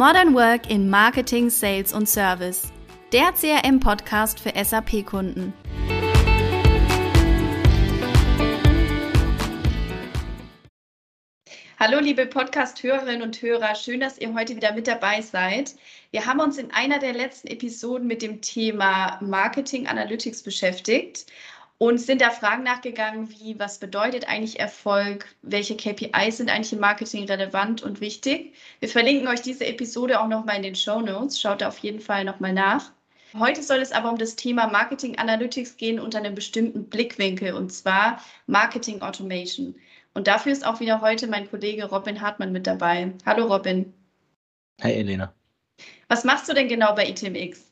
Modern Work in Marketing, Sales und Service. Der CRM-Podcast für SAP-Kunden. Hallo liebe Podcast-Hörerinnen und Hörer, schön, dass ihr heute wieder mit dabei seid. Wir haben uns in einer der letzten Episoden mit dem Thema Marketing Analytics beschäftigt und sind da Fragen nachgegangen, wie was bedeutet eigentlich Erfolg, welche KPIs sind eigentlich im Marketing relevant und wichtig. Wir verlinken euch diese Episode auch nochmal in den Show Notes. Schaut da auf jeden Fall nochmal nach. Heute soll es aber um das Thema Marketing Analytics gehen unter einem bestimmten Blickwinkel und zwar Marketing Automation. Und dafür ist auch wieder heute mein Kollege Robin Hartmann mit dabei. Hallo Robin. Hi Elena. Was machst du denn genau bei ITMX?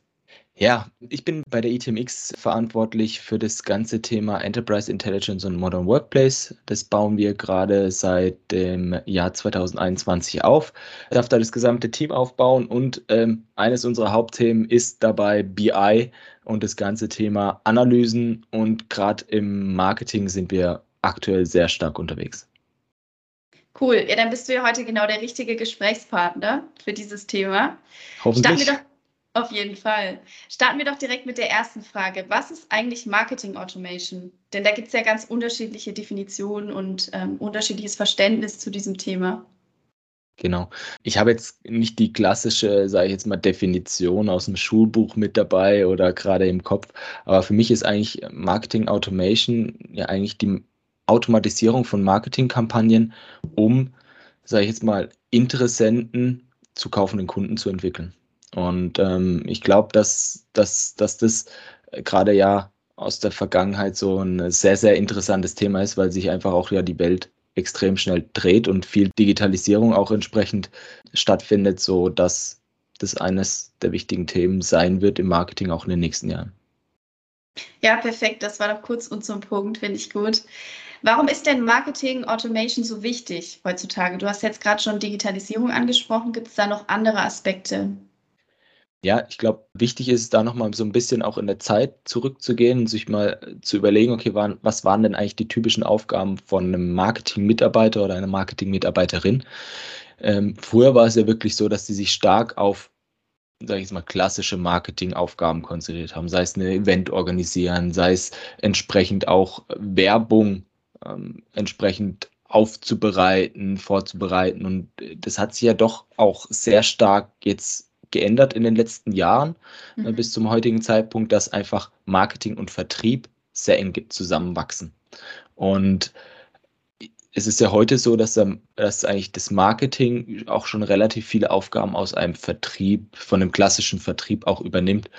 Ja, ich bin bei der ITMX verantwortlich für das ganze Thema Enterprise Intelligence und Modern Workplace. Das bauen wir gerade seit dem Jahr 2021 auf. Ich darf da das gesamte Team aufbauen und ähm, eines unserer Hauptthemen ist dabei BI und das ganze Thema Analysen und gerade im Marketing sind wir aktuell sehr stark unterwegs. Cool, ja, dann bist du ja heute genau der richtige Gesprächspartner für dieses Thema. Hoffentlich. Starten wir doch auf jeden Fall. Starten wir doch direkt mit der ersten Frage. Was ist eigentlich Marketing Automation? Denn da gibt es ja ganz unterschiedliche Definitionen und ähm, unterschiedliches Verständnis zu diesem Thema. Genau. Ich habe jetzt nicht die klassische, sage ich jetzt mal, Definition aus dem Schulbuch mit dabei oder gerade im Kopf, aber für mich ist eigentlich Marketing Automation ja eigentlich die Automatisierung von Marketingkampagnen, um, sage ich jetzt mal, Interessenten zu kaufenden Kunden zu entwickeln. Und ähm, ich glaube, dass, dass, dass das gerade ja aus der Vergangenheit so ein sehr, sehr interessantes Thema ist, weil sich einfach auch ja die Welt extrem schnell dreht und viel Digitalisierung auch entsprechend stattfindet, so dass das eines der wichtigen Themen sein wird im Marketing auch in den nächsten Jahren. Ja, perfekt. Das war doch kurz und zum Punkt, finde ich gut. Warum ist denn Marketing Automation so wichtig heutzutage? Du hast jetzt gerade schon Digitalisierung angesprochen. Gibt es da noch andere Aspekte? Ja, ich glaube, wichtig ist da nochmal so ein bisschen auch in der Zeit zurückzugehen und sich mal zu überlegen, okay, waren, was waren denn eigentlich die typischen Aufgaben von einem Marketing-Mitarbeiter oder einer Marketing-Mitarbeiterin? Ähm, früher war es ja wirklich so, dass sie sich stark auf, sage ich jetzt mal, klassische Marketing-Aufgaben konzentriert haben, sei es ein Event organisieren, sei es entsprechend auch Werbung ähm, entsprechend aufzubereiten, vorzubereiten. Und das hat sich ja doch auch sehr stark jetzt geändert in den letzten Jahren äh, mhm. bis zum heutigen Zeitpunkt, dass einfach Marketing und Vertrieb sehr eng zusammenwachsen. Und es ist ja heute so, dass, dass eigentlich das Marketing auch schon relativ viele Aufgaben aus einem Vertrieb, von einem klassischen Vertrieb auch übernimmt,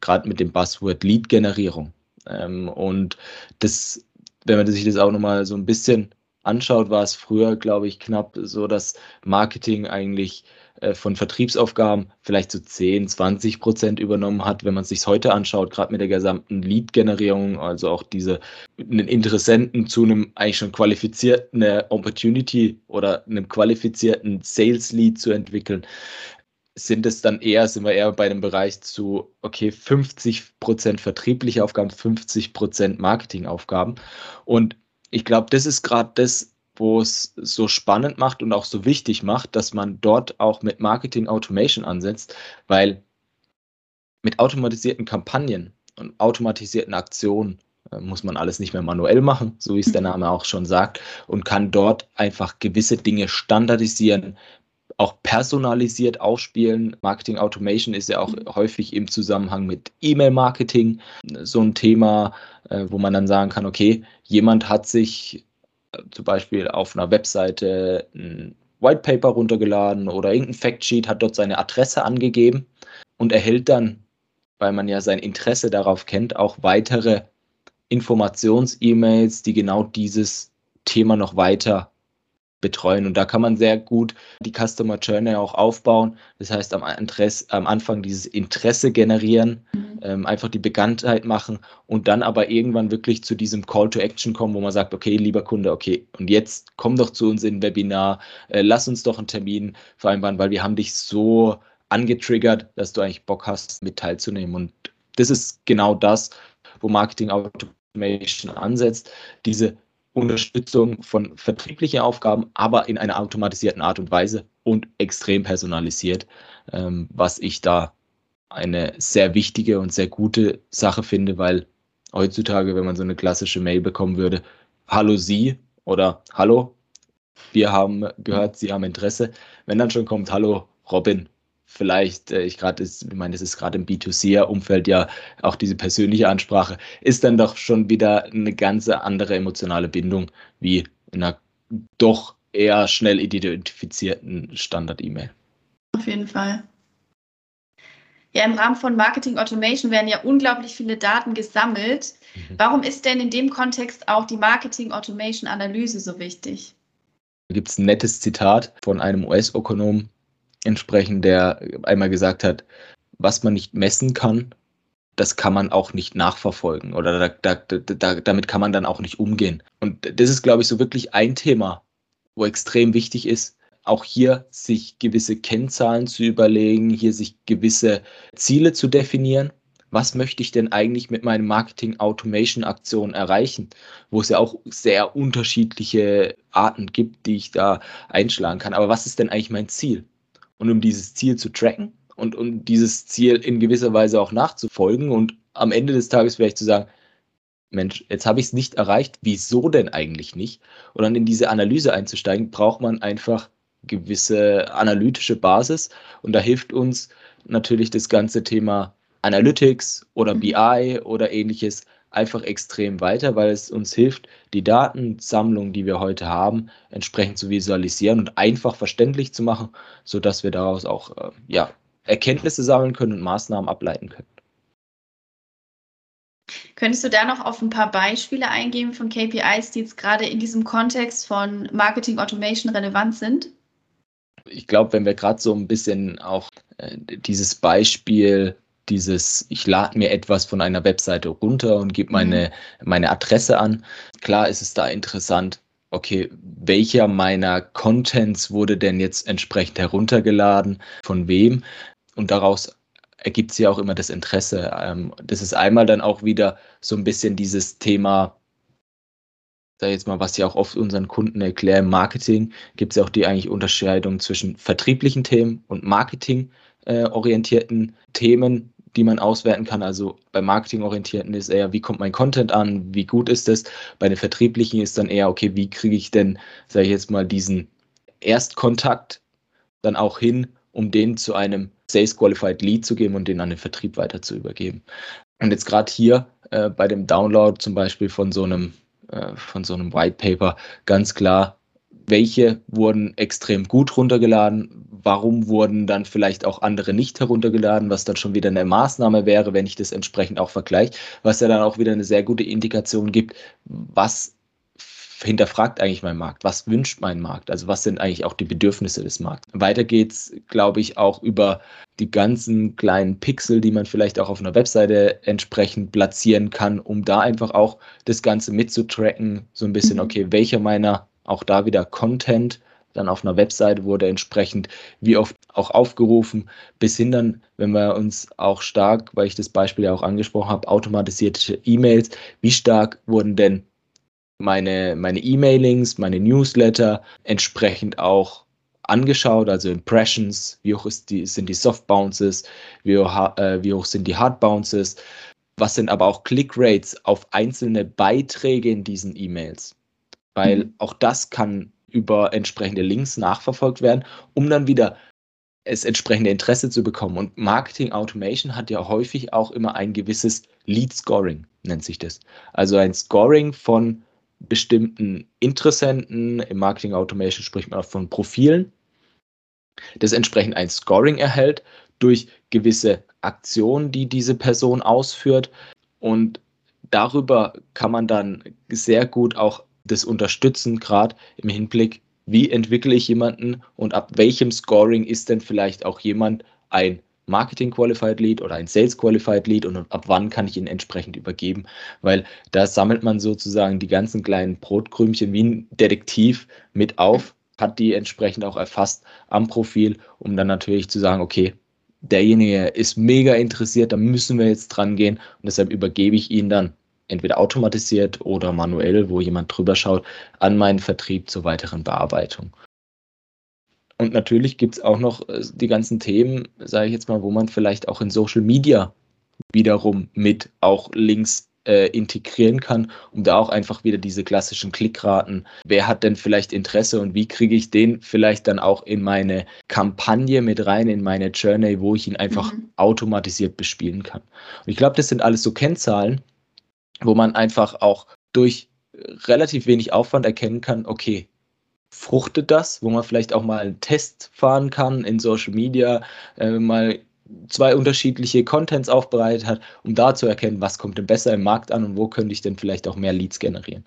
gerade mit dem Buzzword Lead-Generierung. Ähm, und das, wenn man sich das auch nochmal so ein bisschen anschaut, war es früher, glaube ich, knapp so, dass Marketing eigentlich von Vertriebsaufgaben vielleicht so 10, 20 Prozent übernommen hat, wenn man es sich heute anschaut, gerade mit der gesamten Lead-Generierung, also auch diese einen Interessenten zu einem eigentlich schon qualifizierten Opportunity oder einem qualifizierten Sales-Lead zu entwickeln, sind es dann eher, sind wir eher bei dem Bereich zu, okay, 50 Prozent vertriebliche Aufgaben, 50 Prozent Marketingaufgaben. Und ich glaube, das ist gerade das, wo es so spannend macht und auch so wichtig macht, dass man dort auch mit Marketing Automation ansetzt, weil mit automatisierten Kampagnen und automatisierten Aktionen äh, muss man alles nicht mehr manuell machen, so wie es der. Name auch schon sagt, und kann dort einfach gewisse Dinge standardisieren, auch personalisiert ausspielen. Marketing Automation ist ja auch mhm. häufig im Zusammenhang mit E-Mail-Marketing so ein Thema, äh, wo man dann sagen kann, okay, jemand hat sich zum Beispiel auf einer Webseite ein White Paper runtergeladen oder irgendein Factsheet, hat dort seine Adresse angegeben und erhält dann, weil man ja sein Interesse darauf kennt, auch weitere Informations-E-Mails, die genau dieses Thema noch weiter betreuen. Und da kann man sehr gut die Customer Journey auch aufbauen. Das heißt, am, Interesse, am Anfang dieses Interesse generieren, mhm. Ähm, einfach die Bekanntheit machen und dann aber irgendwann wirklich zu diesem Call to Action kommen, wo man sagt, okay, lieber Kunde, okay, und jetzt komm doch zu uns in Webinar, äh, lass uns doch einen Termin vereinbaren, weil wir haben dich so angetriggert, dass du eigentlich Bock hast, mit teilzunehmen. Und das ist genau das, wo Marketing Automation ansetzt, diese Unterstützung von vertrieblichen Aufgaben, aber in einer automatisierten Art und Weise und extrem personalisiert, ähm, was ich da eine sehr wichtige und sehr gute Sache finde, weil heutzutage, wenn man so eine klassische Mail bekommen würde, Hallo Sie oder Hallo, wir haben gehört, Sie haben Interesse. Wenn dann schon kommt, Hallo Robin, vielleicht, äh, ich gerade, ich meine, es ist gerade im B2C-Umfeld ja auch diese persönliche Ansprache, ist dann doch schon wieder eine ganz andere emotionale Bindung wie in einer doch eher schnell identifizierten Standard-E-Mail. Auf jeden Fall. Ja, im Rahmen von Marketing Automation werden ja unglaublich viele Daten gesammelt. Mhm. Warum ist denn in dem Kontext auch die Marketing Automation Analyse so wichtig? Da gibt es ein nettes Zitat von einem US-Ökonom, entsprechend, der einmal gesagt hat, was man nicht messen kann, das kann man auch nicht nachverfolgen oder da, da, da, damit kann man dann auch nicht umgehen. Und das ist, glaube ich, so wirklich ein Thema, wo extrem wichtig ist, auch hier sich gewisse Kennzahlen zu überlegen, hier sich gewisse Ziele zu definieren. Was möchte ich denn eigentlich mit meinen Marketing Automation Aktionen erreichen? Wo es ja auch sehr unterschiedliche Arten gibt, die ich da einschlagen kann. Aber was ist denn eigentlich mein Ziel? Und um dieses Ziel zu tracken und um dieses Ziel in gewisser Weise auch nachzufolgen und am Ende des Tages vielleicht zu sagen, Mensch, jetzt habe ich es nicht erreicht, wieso denn eigentlich nicht? Und dann in diese Analyse einzusteigen, braucht man einfach gewisse analytische Basis. Und da hilft uns natürlich das ganze Thema Analytics oder mhm. BI oder ähnliches einfach extrem weiter, weil es uns hilft, die Datensammlung, die wir heute haben, entsprechend zu visualisieren und einfach verständlich zu machen, sodass wir daraus auch äh, ja, Erkenntnisse sammeln können und Maßnahmen ableiten können. Könntest du da noch auf ein paar Beispiele eingehen von KPIs, die jetzt gerade in diesem Kontext von Marketing Automation relevant sind? Ich glaube, wenn wir gerade so ein bisschen auch äh, dieses Beispiel dieses, ich lade mir etwas von einer Webseite runter und gebe meine, mhm. meine Adresse an. Klar ist es da interessant, okay, welcher meiner Contents wurde denn jetzt entsprechend heruntergeladen, von wem? Und daraus ergibt sich auch immer das Interesse. Ähm, das ist einmal dann auch wieder so ein bisschen dieses Thema, da jetzt mal, was ja auch oft unseren Kunden erklären, Marketing, gibt es ja auch die eigentlich Unterscheidung zwischen vertrieblichen Themen und marketingorientierten äh, Themen, die man auswerten kann. Also bei marketingorientierten ist eher, wie kommt mein Content an, wie gut ist es. Bei den vertrieblichen ist dann eher, okay, wie kriege ich denn, sage ich jetzt mal, diesen Erstkontakt dann auch hin, um den zu einem Sales Qualified Lead zu geben und den an den Vertrieb weiter zu übergeben. Und jetzt gerade hier äh, bei dem Download zum Beispiel von so einem äh, von so einem White Paper. Ganz klar, welche wurden extrem gut runtergeladen, warum wurden dann vielleicht auch andere nicht heruntergeladen, was dann schon wieder eine Maßnahme wäre, wenn ich das entsprechend auch vergleiche, was ja dann auch wieder eine sehr gute Indikation gibt, was hinterfragt eigentlich mein Markt, was wünscht mein Markt, also was sind eigentlich auch die Bedürfnisse des Markts. Weiter geht's, glaube ich, auch über die ganzen kleinen Pixel, die man vielleicht auch auf einer Webseite entsprechend platzieren kann, um da einfach auch das Ganze mitzutracken, so ein bisschen, mhm. okay, welcher meiner auch da wieder Content dann auf einer Webseite wurde entsprechend wie oft auch aufgerufen, bis hin dann, wenn wir uns auch stark, weil ich das Beispiel ja auch angesprochen habe, automatisierte E-Mails, wie stark wurden denn meine, meine E-Mailings, meine Newsletter entsprechend auch angeschaut, also Impressions, wie hoch ist die, sind die Soft Bounces, wie hoch, äh, wie hoch sind die Hard Bounces, was sind aber auch Click Rates auf einzelne Beiträge in diesen E-Mails weil mhm. auch das kann über entsprechende Links nachverfolgt werden, um dann wieder es entsprechende Interesse zu bekommen. Und Marketing Automation hat ja häufig auch immer ein gewisses Lead Scoring, nennt sich das. Also ein Scoring von bestimmten Interessenten. Im Marketing Automation spricht man auch von Profilen, das entsprechend ein Scoring erhält durch gewisse Aktionen, die diese Person ausführt. Und darüber kann man dann sehr gut auch das unterstützen, gerade im Hinblick, wie entwickle ich jemanden und ab welchem Scoring ist denn vielleicht auch jemand ein Marketing Qualified Lead oder ein Sales Qualified Lead und ab wann kann ich ihn entsprechend übergeben, weil da sammelt man sozusagen die ganzen kleinen Brotkrümchen wie ein Detektiv mit auf, hat die entsprechend auch erfasst am Profil, um dann natürlich zu sagen, okay, derjenige ist mega interessiert, da müssen wir jetzt dran gehen und deshalb übergebe ich ihn dann entweder automatisiert oder manuell, wo jemand drüber schaut, an meinen Vertrieb zur weiteren Bearbeitung. Und natürlich gibt es auch noch äh, die ganzen Themen, sage ich jetzt mal, wo man vielleicht auch in Social Media wiederum mit auch Links äh, integrieren kann, um da auch einfach wieder diese klassischen Klickraten, wer hat denn vielleicht Interesse und wie kriege ich den vielleicht dann auch in meine Kampagne mit rein, in meine Journey, wo ich ihn einfach mhm. automatisiert bespielen kann. Und ich glaube, das sind alles so Kennzahlen, wo man einfach auch durch relativ wenig Aufwand erkennen kann, okay, fruchtet das, wo man vielleicht auch mal einen Test fahren kann in Social Media, äh, mal zwei unterschiedliche Contents aufbereitet hat, um da zu erkennen, was kommt denn besser im Markt an und wo könnte ich denn vielleicht auch mehr Leads generieren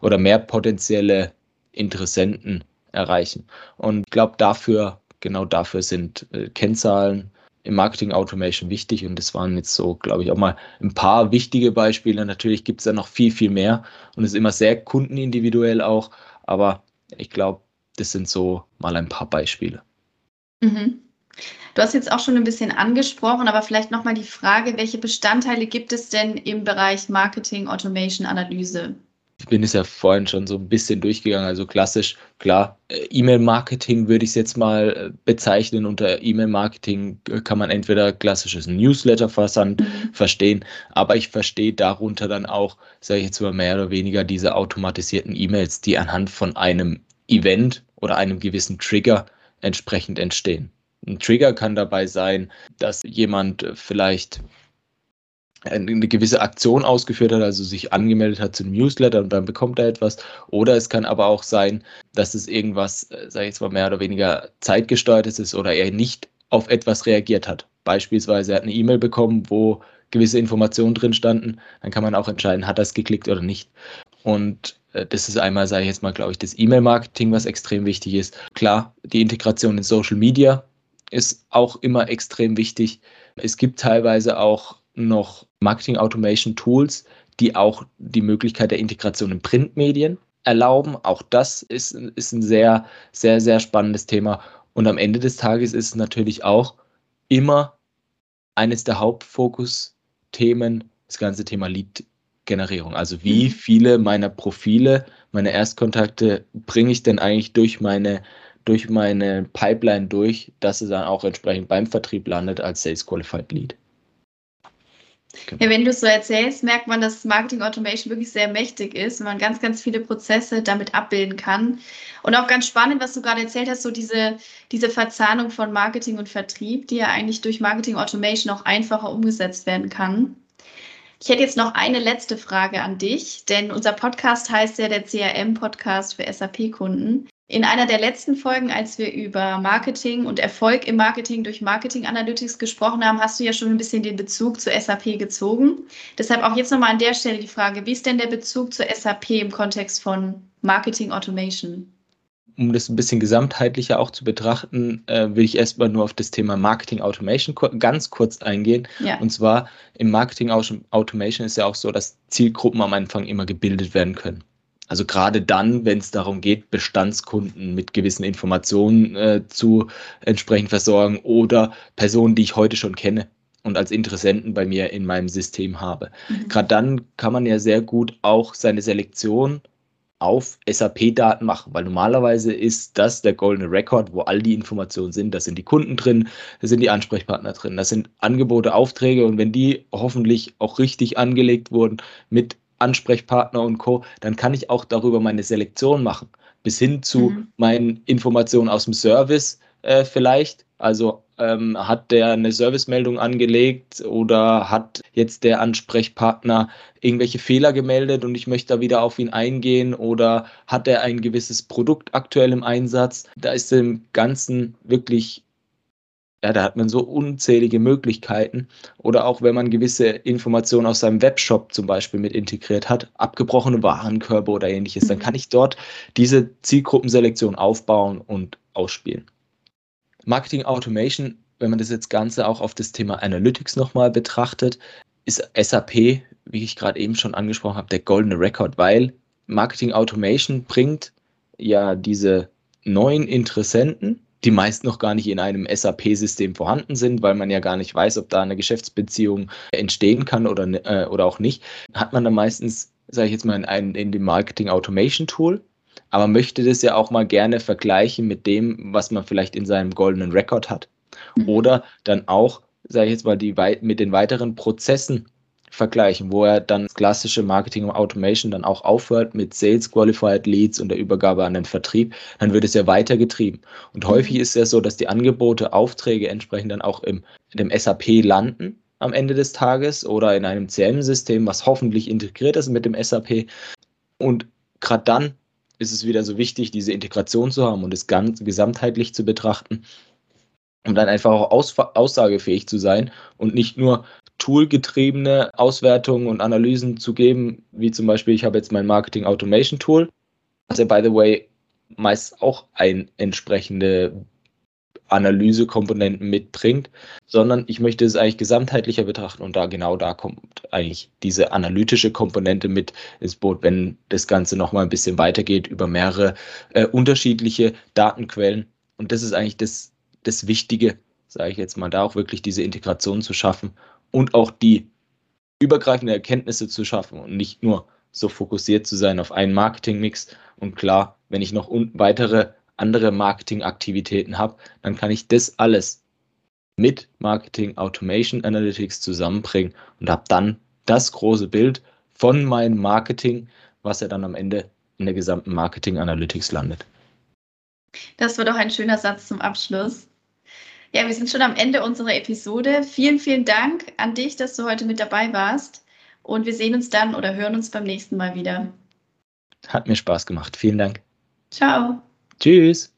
oder mehr potenzielle Interessenten erreichen. Und ich glaube, dafür, genau dafür sind äh, Kennzahlen im Marketing Automation wichtig und das waren jetzt so, glaube ich, auch mal ein paar wichtige Beispiele. Natürlich gibt es da noch viel, viel mehr und es ist immer sehr kundenindividuell auch, aber ich glaube, das sind so mal ein paar Beispiele. Mhm. Du hast jetzt auch schon ein bisschen angesprochen, aber vielleicht nochmal die Frage, welche Bestandteile gibt es denn im Bereich Marketing Automation Analyse? Ich bin es ja vorhin schon so ein bisschen durchgegangen. Also klassisch, klar, äh, E-Mail-Marketing würde ich es jetzt mal äh, bezeichnen. Unter E-Mail-Marketing äh, kann man entweder klassisches Newsletter-Versand mhm. verstehen, aber ich verstehe darunter dann auch, sage ich jetzt mal mehr oder weniger, diese automatisierten E-Mails, die anhand von einem Event oder einem gewissen Trigger entsprechend entstehen. Ein Trigger kann dabei sein, dass jemand vielleicht eine gewisse Aktion ausgeführt hat, also sich angemeldet hat zu einem Newsletter und dann bekommt er etwas. Oder es kann aber auch sein, dass es irgendwas, äh, sage ich jetzt mal, mehr oder weniger zeitgesteuertes ist oder er nicht auf etwas reagiert hat. Beispielsweise er hat eine E-Mail bekommen, wo gewisse Informationen drin standen. Dann kann man auch entscheiden, hat er es geklickt oder nicht. Und äh, das ist einmal, sage ich jetzt mal, glaube ich, das E-Mail-Marketing, was extrem wichtig ist. Klar, die Integration in Social Media ist auch immer extrem wichtig. Es gibt teilweise auch noch Marketing Automation Tools, die auch die Möglichkeit der Integration in Printmedien erlauben. Auch das ist, ist ein sehr, sehr, sehr spannendes Thema. Und am Ende des Tages ist es natürlich auch immer eines der Hauptfokusthemen das ganze Thema Lead-Generierung. Also wie mhm. viele meiner Profile, meine Erstkontakte bringe ich denn eigentlich durch meine durch meine Pipeline durch, dass es dann auch entsprechend beim Vertrieb landet als Sales Qualified Lead. Genau. Ja, wenn du es so erzählst, merkt man, dass Marketing Automation wirklich sehr mächtig ist und man ganz, ganz viele Prozesse damit abbilden kann. Und auch ganz spannend, was du gerade erzählt hast, so diese, diese Verzahnung von Marketing und Vertrieb, die ja eigentlich durch Marketing Automation auch einfacher umgesetzt werden kann. Ich hätte jetzt noch eine letzte Frage an dich, denn unser Podcast heißt ja der CRM-Podcast für SAP-Kunden. In einer der letzten Folgen, als wir über Marketing und Erfolg im Marketing durch Marketing Analytics gesprochen haben, hast du ja schon ein bisschen den Bezug zu SAP gezogen. Deshalb auch jetzt nochmal an der Stelle die Frage, wie ist denn der Bezug zu SAP im Kontext von Marketing Automation? Um das ein bisschen gesamtheitlicher auch zu betrachten, äh, will ich erstmal nur auf das Thema Marketing Automation ganz kurz eingehen. Ja. Und zwar im Marketing Automation ist ja auch so, dass Zielgruppen am Anfang immer gebildet werden können. Also gerade dann, wenn es darum geht, Bestandskunden mit gewissen Informationen äh, zu entsprechend versorgen oder Personen, die ich heute schon kenne und als Interessenten bei mir in meinem System habe. Mhm. Gerade dann kann man ja sehr gut auch seine Selektion auf SAP-Daten machen, weil normalerweise ist das der goldene Record, wo all die Informationen sind. Da sind die Kunden drin, da sind die Ansprechpartner drin, da sind Angebote, Aufträge und wenn die hoffentlich auch richtig angelegt wurden mit Ansprechpartner und Co., dann kann ich auch darüber meine Selektion machen. Bis hin zu mhm. meinen Informationen aus dem Service äh, vielleicht. Also ähm, hat der eine Servicemeldung angelegt oder hat jetzt der Ansprechpartner irgendwelche Fehler gemeldet und ich möchte da wieder auf ihn eingehen oder hat er ein gewisses Produkt aktuell im Einsatz? Da ist im Ganzen wirklich ja, da hat man so unzählige Möglichkeiten. Oder auch wenn man gewisse Informationen aus seinem Webshop zum Beispiel mit integriert hat, abgebrochene Warenkörbe oder ähnliches, mhm. dann kann ich dort diese Zielgruppenselektion aufbauen und ausspielen. Marketing Automation, wenn man das jetzt Ganze auch auf das Thema Analytics nochmal betrachtet, ist SAP, wie ich gerade eben schon angesprochen habe, der goldene Rekord, weil Marketing Automation bringt ja diese neuen Interessenten die meist noch gar nicht in einem SAP-System vorhanden sind, weil man ja gar nicht weiß, ob da eine Geschäftsbeziehung entstehen kann oder, äh, oder auch nicht, hat man dann meistens, sage ich jetzt mal, in, einem, in dem Marketing Automation Tool, aber möchte das ja auch mal gerne vergleichen mit dem, was man vielleicht in seinem goldenen Rekord hat. Mhm. Oder dann auch, sage ich jetzt mal, die, mit den weiteren Prozessen vergleichen, wo er dann klassische Marketing und Automation dann auch aufhört mit Sales Qualified Leads und der Übergabe an den Vertrieb, dann wird es ja weitergetrieben. Und mhm. häufig ist es ja so, dass die Angebote, Aufträge entsprechend dann auch im, dem SAP landen am Ende des Tages oder in einem CM-System, was hoffentlich integriert ist mit dem SAP. Und gerade dann ist es wieder so wichtig, diese Integration zu haben und es ganz gesamtheitlich zu betrachten, um dann einfach auch aus, aussagefähig zu sein und nicht nur toolgetriebene Auswertungen und Analysen zu geben, wie zum Beispiel, ich habe jetzt mein Marketing Automation Tool, was ja, by the way, meist auch ein entsprechende Analysekomponenten mitbringt, sondern ich möchte es eigentlich gesamtheitlicher betrachten und da genau da kommt eigentlich diese analytische Komponente mit ins Boot, wenn das Ganze nochmal ein bisschen weitergeht über mehrere äh, unterschiedliche Datenquellen. Und das ist eigentlich das, das Wichtige, sage ich jetzt mal, da auch wirklich diese Integration zu schaffen und auch die übergreifende Erkenntnisse zu schaffen und nicht nur so fokussiert zu sein auf einen Marketingmix. Und klar, wenn ich noch weitere andere Marketingaktivitäten habe, dann kann ich das alles mit Marketing Automation Analytics zusammenbringen und habe dann das große Bild von meinem Marketing, was ja dann am Ende in der gesamten Marketing Analytics landet. Das wird auch ein schöner Satz zum Abschluss. Ja, wir sind schon am Ende unserer Episode. Vielen, vielen Dank an dich, dass du heute mit dabei warst. Und wir sehen uns dann oder hören uns beim nächsten Mal wieder. Hat mir Spaß gemacht. Vielen Dank. Ciao. Tschüss.